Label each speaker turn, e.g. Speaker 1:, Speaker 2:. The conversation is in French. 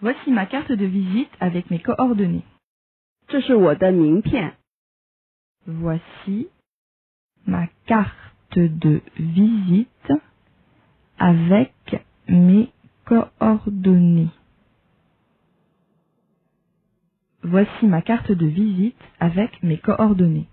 Speaker 1: Voici ma carte de visite avec mes coordonnées.
Speaker 2: 这是我的名片。
Speaker 1: Voici ma carte de visite avec mes coordonnées. Voici ma carte de visite avec mes coordonnées.